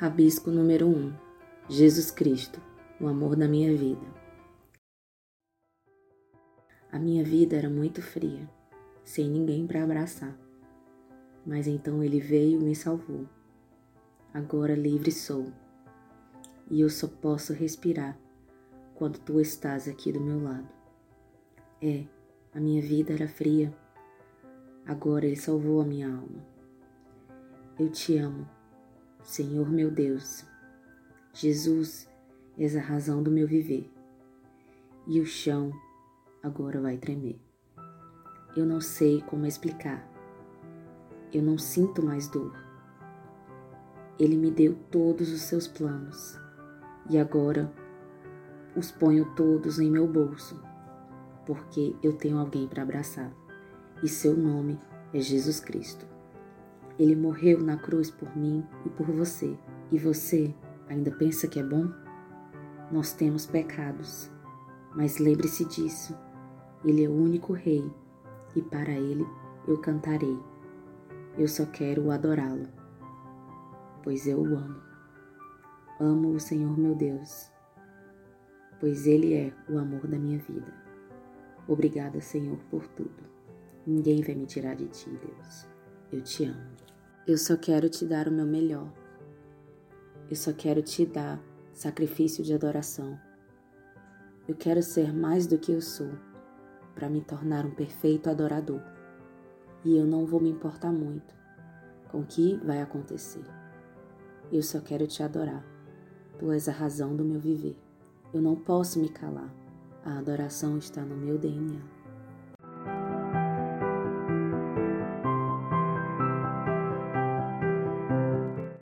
Rabisco número 1 Jesus Cristo, o amor da minha vida. A minha vida era muito fria, sem ninguém para abraçar. Mas então ele veio e me salvou. Agora livre sou. E eu só posso respirar quando tu estás aqui do meu lado. É, a minha vida era fria. Agora ele salvou a minha alma. Eu te amo Senhor meu Deus, Jesus és a razão do meu viver, e o chão agora vai tremer. Eu não sei como explicar, eu não sinto mais dor. Ele me deu todos os seus planos e agora os ponho todos em meu bolso, porque eu tenho alguém para abraçar e seu nome é Jesus Cristo. Ele morreu na cruz por mim e por você. E você ainda pensa que é bom? Nós temos pecados, mas lembre-se disso. Ele é o único Rei e para Ele eu cantarei. Eu só quero adorá-lo, pois eu o amo. Amo o Senhor meu Deus, pois Ele é o amor da minha vida. Obrigada, Senhor, por tudo. Ninguém vai me tirar de ti, Deus. Eu te amo. Eu só quero te dar o meu melhor. Eu só quero te dar sacrifício de adoração. Eu quero ser mais do que eu sou, para me tornar um perfeito adorador. E eu não vou me importar muito com o que vai acontecer. Eu só quero te adorar. Tu és a razão do meu viver. Eu não posso me calar. A adoração está no meu DNA.